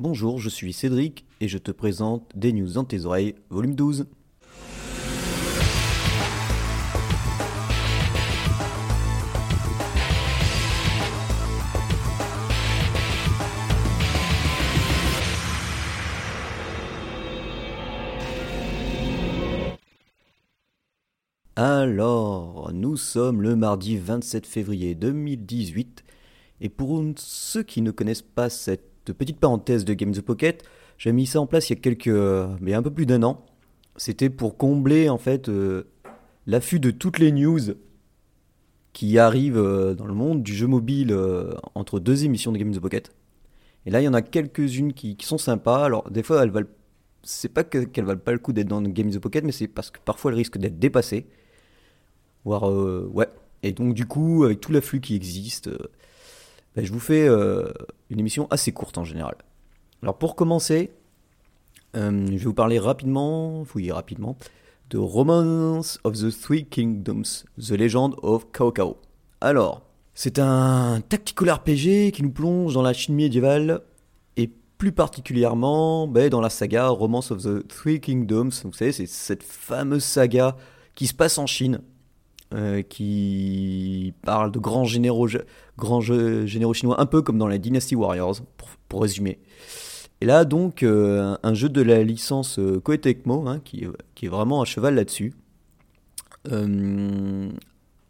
Bonjour, je suis Cédric et je te présente Des News dans tes oreilles, volume 12. Alors, nous sommes le mardi 27 février 2018 et pour ceux qui ne connaissent pas cette petite parenthèse de Game the Pocket, j'ai mis ça en place il y a quelques, mais un peu plus d'un an. C'était pour combler en fait euh, l'affût de toutes les news qui arrivent euh, dans le monde du jeu mobile euh, entre deux émissions de Game the Pocket. Et là, il y en a quelques-unes qui, sont sympas. Alors, des fois, elles valent. C'est pas qu'elles valent pas le coup d'être dans Game the Pocket, mais c'est parce que parfois elles risquent d'être dépassées. Voire, ouais. Et donc, du coup, avec tout l'afflux qui existe, ben, je vous fais euh, une émission assez courte en général. Alors pour commencer, euh, je vais vous parler rapidement, oui rapidement, de Romance of the Three Kingdoms, The Legend of Cao Cao. Alors, c'est un tactical RPG qui nous plonge dans la Chine médiévale et plus particulièrement ben, dans la saga Romance of the Three Kingdoms. Vous savez, c'est cette fameuse saga qui se passe en Chine euh, qui parle de grands généraux, grands généraux chinois, un peu comme dans la Dynasty Warriors, pour, résumer. Et là, donc, euh, un jeu de la licence euh, hein, qui, est vraiment un cheval là-dessus,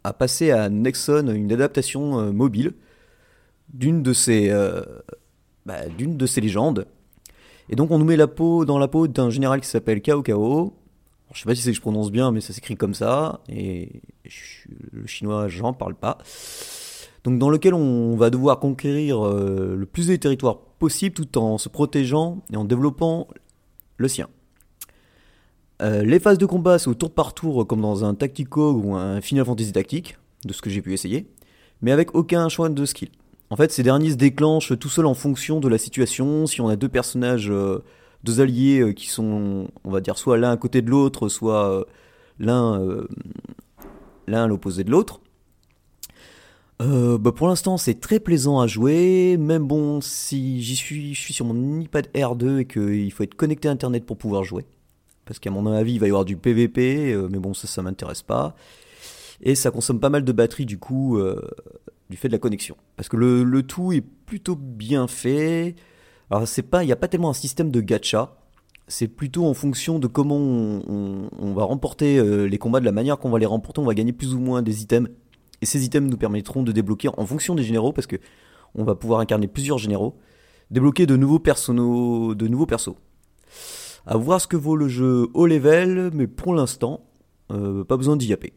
a passé à Nexon une adaptation mobile d'une de ses, bah, d'une de légendes. Et donc, on nous met la peau dans la peau d'un général qui s'appelle Cao Cao, je sais pas si c'est que je prononce bien, mais ça s'écrit comme ça. Et le chinois, j'en parle pas. Donc, dans lequel on va devoir conquérir euh, le plus de territoires possible tout en se protégeant et en développant le sien. Euh, les phases de combat, au tour par tour, comme dans un Tactico ou un Final Fantasy Tactique, de ce que j'ai pu essayer, mais avec aucun choix de skill. En fait, ces derniers se déclenchent tout seuls en fonction de la situation. Si on a deux personnages euh, deux alliés euh, qui sont, on va dire, soit l'un à côté de l'autre, soit euh, l'un euh, l'un à l'opposé de l'autre. Bah pour l'instant, c'est très plaisant à jouer. Même bon, si j'y suis, je suis sur mon iPad R2 et qu'il faut être connecté à Internet pour pouvoir jouer. Parce qu'à mon avis, il va y avoir du PVP, mais bon, ça, ça m'intéresse pas. Et ça consomme pas mal de batterie du coup, du fait de la connexion. Parce que le, le tout est plutôt bien fait. Alors c'est pas, il n'y a pas tellement un système de gacha. C'est plutôt en fonction de comment on, va remporter euh, les combats, de la manière qu'on va les remporter, on va gagner plus ou moins des items. Et ces items nous permettront de débloquer en fonction des généraux, parce que on va pouvoir incarner plusieurs généraux, débloquer de nouveaux persos. À voir ce que vaut le jeu au level, mais pour l'instant, euh, pas besoin d'y yapper.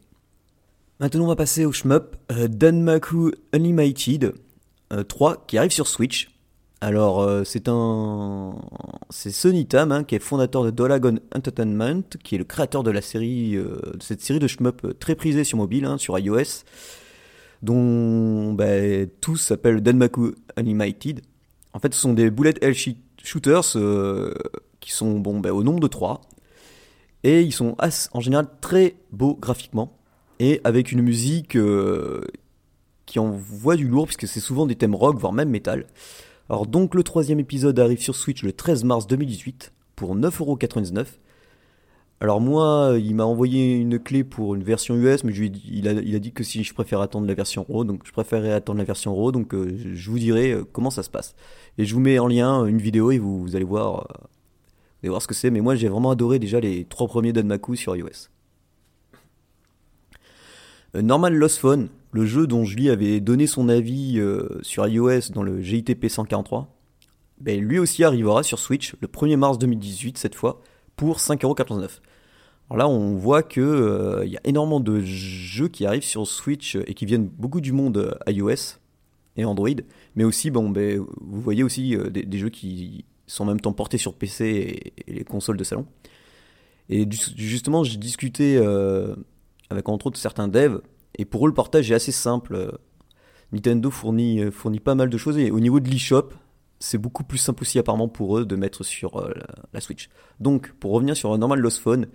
Maintenant, on va passer au shmup euh, Danmaku Unlimited 3 qui arrive sur Switch. Alors, euh, c'est un. C'est Sonny Tam, hein, qui est fondateur de Dolagon Entertainment, qui est le créateur de la série, euh, de cette série de shmup euh, très prisée sur mobile, hein, sur iOS, dont bah, tous s'appellent Danmaku Animated. En fait, ce sont des bullet hell shooters qui sont bon, bah, au nombre de 3. Et ils sont en général très beaux graphiquement, et avec une musique qui envoie du lourd, puisque c'est souvent des thèmes rock, voire même metal. Alors donc le troisième épisode arrive sur Switch le 13 mars 2018 pour 9,99€. Alors moi, il m'a envoyé une clé pour une version US, mais il, a, dit que si je préfère attendre la version RAW, donc je préférerais attendre la version RAW, donc euh, je vous dirai euh, comment ça se passe. Et je vous mets en lien une vidéo et vous, allez voir, euh, vous allez voir ce que c'est. Mais moi, j'ai vraiment adoré déjà les trois premiers d'Anmaku sur iOS. Normal Lost Phone, le jeu dont je lui avais donné son avis euh, sur iOS dans le GITP 143, ben, lui aussi arrivera sur Switch le 1er mars 2018 cette fois pour 5,99€. Alors là on voit que il euh, y a énormément de jeux qui arrivent sur Switch et qui viennent beaucoup du monde euh, iOS et Android, mais aussi bon ben, vous voyez aussi des, jeux qui sont en même temps portés sur PC et, les consoles de salon. Et justement j'ai discuté avec entre autres certains devs et pour eux, le portage est assez simple. Nintendo fournit, euh, fournit pas mal de choses. Et au niveau de l'eShop, c'est beaucoup plus simple aussi apparemment pour eux de mettre sur euh, la, Switch. Donc, pour revenir sur un normal Lost Phone,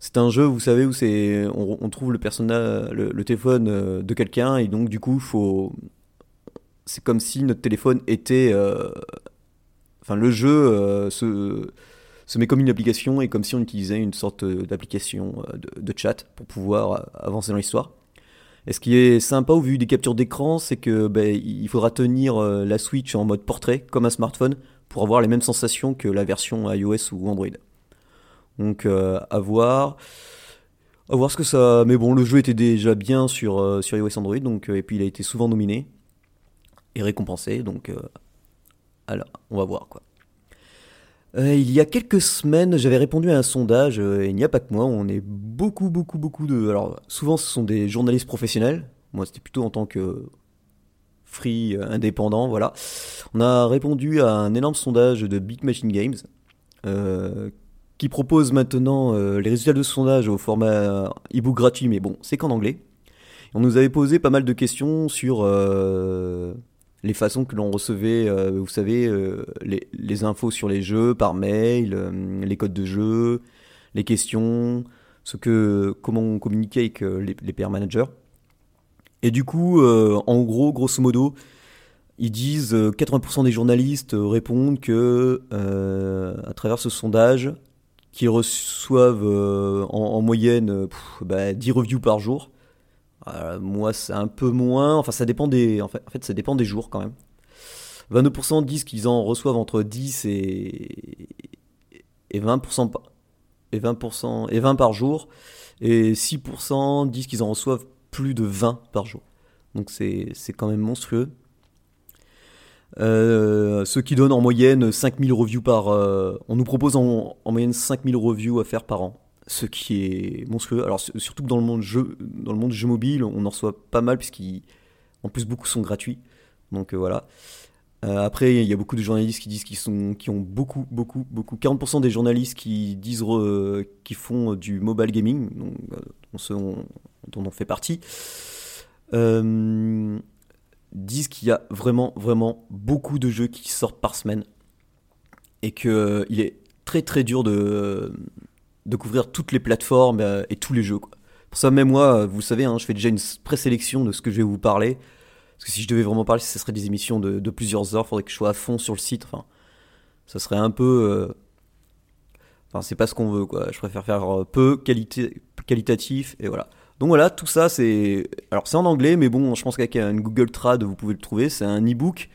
c'est un jeu, vous savez, où c'est on, trouve le le, téléphone euh, de quelqu'un et donc du coup, faut c'est comme si notre téléphone était enfin le jeu se, se met comme une application et comme si on utilisait une sorte d'application de, de, chat pour pouvoir avancer dans l'histoire. Et ce qui est sympa au vu des captures d'écran, c'est que ben, il faudra tenir la Switch en mode portrait comme un smartphone pour avoir les mêmes sensations que la version iOS ou Android. Donc à voir. À voir ce que ça. Mais bon, le jeu était déjà bien sur, euh, sur iOS Android, donc, euh, et puis il a été souvent nominé et récompensé, donc. Euh, alors, on va voir quoi. Il y a quelques semaines, j'avais répondu à un sondage, et il n'y a pas que moi, on est beaucoup, beaucoup, beaucoup de. Alors, souvent, ce sont des journalistes professionnels. Moi, c'était plutôt en tant que free indépendant, voilà. On a répondu à un énorme sondage de Big Machine Games, qui propose maintenant euh, les résultats de ce sondage au format e-book gratuit, mais bon, c'est qu'en anglais. On nous avait posé pas mal de questions sur euh, les façons que l'on recevait, euh, vous savez, les, infos sur les jeux par mail, les codes de jeu, les questions, ce que, comment on communiquait avec les, les managers. Et du coup, en gros, grosso modo, ils disent 80% des journalistes répondent que à travers ce sondage, qui reçoivent euh, en, moyenne 10 bah, reviews par jour. Euh, moi, c'est un peu moins. Enfin, ça dépend des. En fait, en ça dépend des jours quand même. 22% disent qu'ils en reçoivent entre 10 et, et 20% et 20% et 20 par jour. Et 6% disent qu'ils en reçoivent plus de 20 par jour. Donc c'est quand même monstrueux. Euh, ce qui donne en moyenne 5000 reviews par... Euh, on nous propose en, moyenne 5000 reviews à faire par an. Ce qui est monstrueux. Alors surtout que dans le monde jeu, dans le monde jeu mobile, on en reçoit pas mal puisqu'en plus beaucoup sont gratuits. Donc euh, voilà. après, il y a beaucoup de journalistes qui disent qu'ils sont, qui ont beaucoup, beaucoup, beaucoup. 40% des journalistes qui disent, font du mobile gaming, donc, dont, dont on fait partie. Euh, disent qu'il y a vraiment, vraiment beaucoup de jeux qui sortent par semaine et euh, il est très, très dur de, de couvrir toutes les plateformes euh, et tous les jeux. Quoi. Pour ça, même moi, vous savez, hein, je fais déjà une présélection de ce que je vais vous parler. Parce que si je devais vraiment parler, ce serait des émissions de, plusieurs heures. Faudrait que je sois à fond sur le site. Enfin, ça serait un peu. Euh, enfin, c'est pas ce qu'on veut, quoi. Je préfère faire peu qualité, qualitatif et voilà. Donc voilà, tout ça, c'est. Alors c'est en anglais, mais bon, je pense qu'avec un Google Trad, vous pouvez le trouver. C'est un e-book.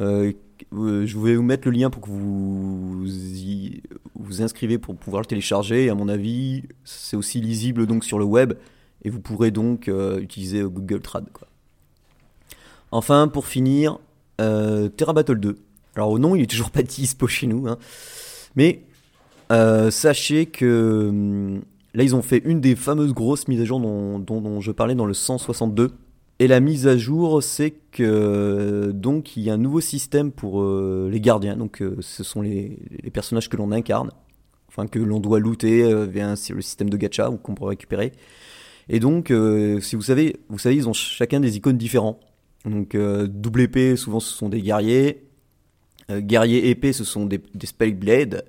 Euh, je vais vous mettre le lien pour que vous vous inscrivez pour pouvoir le télécharger. À mon avis, c'est aussi lisible donc sur le web. Et vous pourrez donc euh, utiliser Google Trad. Enfin, pour finir, euh, Terra Battle 2. Alors au nom, il est toujours pas dispo chez nous. Hein. Mais sachez que hum, Là, ils ont fait une des fameuses grosses mises à jour dont, je parlais dans le 162. Et la mise à jour, c'est que donc il y a un nouveau système pour euh, les gardiens. Donc euh, ce sont les, personnages que l'on incarne, enfin que l'on doit looter euh, via le système de gacha ou qu'on peut récupérer. Et donc, si vous savez, vous savez, ils ont chacun des icônes différents. Donc double épée, souvent ce sont des guerriers. guerrier épée, ce sont des, des spell blades.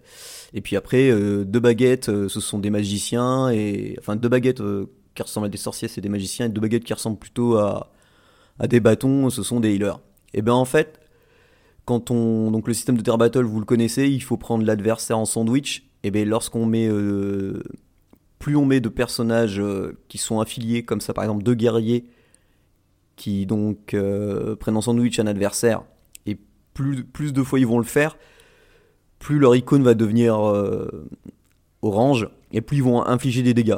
Et puis après, euh, deux baguettes, euh, ce sont des magiciens, et enfin deux baguettes euh, qui ressemblent à des sorciers, c'est des magiciens, et deux baguettes qui ressemblent plutôt à, des bâtons, ce sont des healers. Et bien en fait, quand on donc le système de Terra Battle, vous le connaissez, il faut prendre l'adversaire en sandwich. Et bien lorsqu'on met plus on met de personnages qui sont affiliés comme ça, par exemple deux guerriers qui donc prennent en sandwich un adversaire, et plus, plus de fois ils vont le faire, plus leur icône va devenir euh, orange et plus ils vont infliger des dégâts.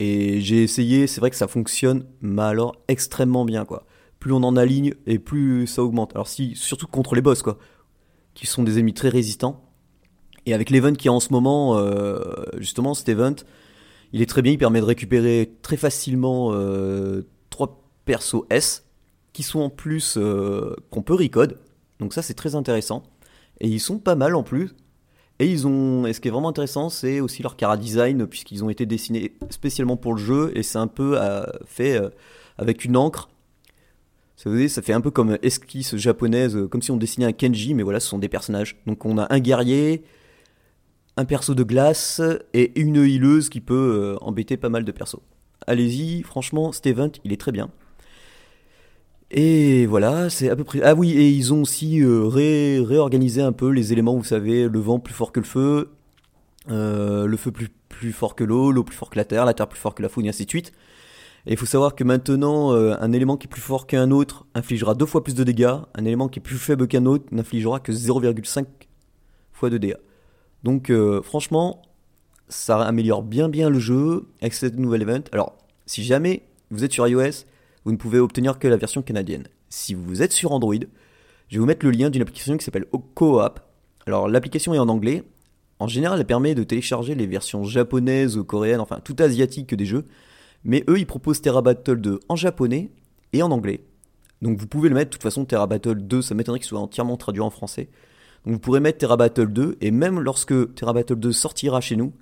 Et j'ai essayé, c'est vrai que ça fonctionne, mais alors extrêmement bien quoi. Plus on en aligne et plus ça augmente. Alors si, surtout contre les boss quoi, qui sont des ennemis très résistants. Et avec l'event qui est en ce moment, euh, justement cet event, il est très bien, il permet de récupérer très facilement euh, trois persos S qui sont en plus qu'on peut recode. Donc ça c'est très intéressant. Et ils sont pas mal en plus. Et ils ont, et ce qui est vraiment intéressant, c'est aussi leur cara design, puisqu'ils ont été dessinés spécialement pour le jeu, et c'est un peu euh, fait euh, avec une encre. Ça, ça fait un peu comme esquisse japonaise, euh, comme si on dessinait un Kenji, mais voilà, ce sont des personnages. Donc on a un guerrier, un perso de glace, et une hileuse qui peut embêter pas mal de persos. Allez-y, franchement, cet event, il est très bien. Et voilà, c'est à peu près. Ah oui, et ils ont aussi euh, ré- réorganisé un peu les éléments, vous savez, le vent plus fort que le feu, euh, le feu plus, fort que l'eau, l'eau plus fort que la terre, la terre plus fort que la foudre, et ainsi de suite. Et il faut savoir que maintenant, euh, un élément qui est plus fort qu'un autre infligera deux fois plus de dégâts, un élément qui est plus faible qu'un autre n'infligera que 0,5 fois de dégâts. Donc franchement, ça améliore bien bien le jeu avec cette nouvelle event. Alors, si jamais vous êtes sur iOS, vous ne pouvez obtenir que la version canadienne. Si vous êtes sur Android, je vais vous mettre le lien d'une application qui s'appelle Coop. Alors, l'application est en anglais. En général, elle permet de télécharger les versions japonaises, coréennes, enfin tout asiatique des jeux. Mais eux, ils proposent Terra Battle 2 en japonais et en anglais. Donc vous pouvez le mettre, de toute façon, Terra Battle 2, ça m'étonnerait qu'il soit entièrement traduit en français. Donc vous pourrez mettre Terra Battle 2, et même lorsque Terra Battle 2 sortira chez nous,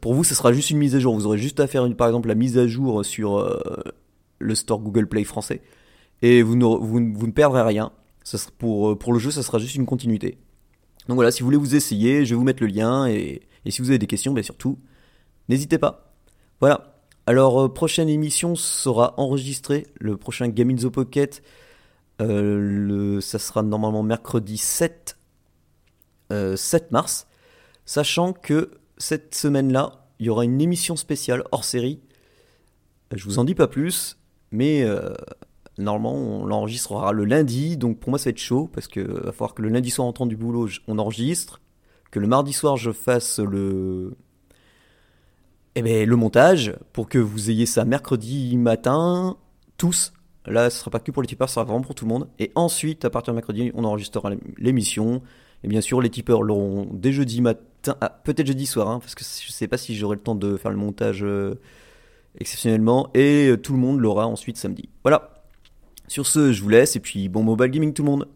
pour vous, ce sera juste une mise à jour. Vous aurez juste à faire, par exemple, la mise à jour sur euh, le store Google Play français, et vous ne, vous, perdrez rien. Euh, pour le jeu, ça sera juste une continuité. Donc voilà, si vous voulez vous essayer, je vais vous mettre le lien, et, si vous avez des questions, bien surtout, n'hésitez pas. Voilà. Alors, euh, prochaine émission sera enregistrée, le prochain Game in the Pocket, euh, ça sera normalement mercredi 7, euh, 7 mars, sachant que cette semaine-là, il y aura une émission spéciale hors série. Je vous en dis pas plus, mais euh, normalement on l'enregistrera le lundi, donc pour moi ça va être chaud, parce que va falloir que le lundi soir en rentrant du boulot, on enregistre, que le mardi soir je fasse le, eh ben, le montage pour que vous ayez ça mercredi matin, tous. Là, ce sera pas que pour les tipeurs, ce sera vraiment pour tout le monde. Et ensuite, à partir de mercredi, on enregistrera l'émission. Et bien sûr, les tipeurs l'auront dès jeudi matin, ah, peut-être jeudi soir, hein, parce que je sais pas si j'aurai le temps de faire le montage euh, exceptionnellement. Et euh, tout le monde l'aura ensuite samedi. Voilà. Sur ce, je vous laisse. Et puis, bon mobile gaming tout le monde.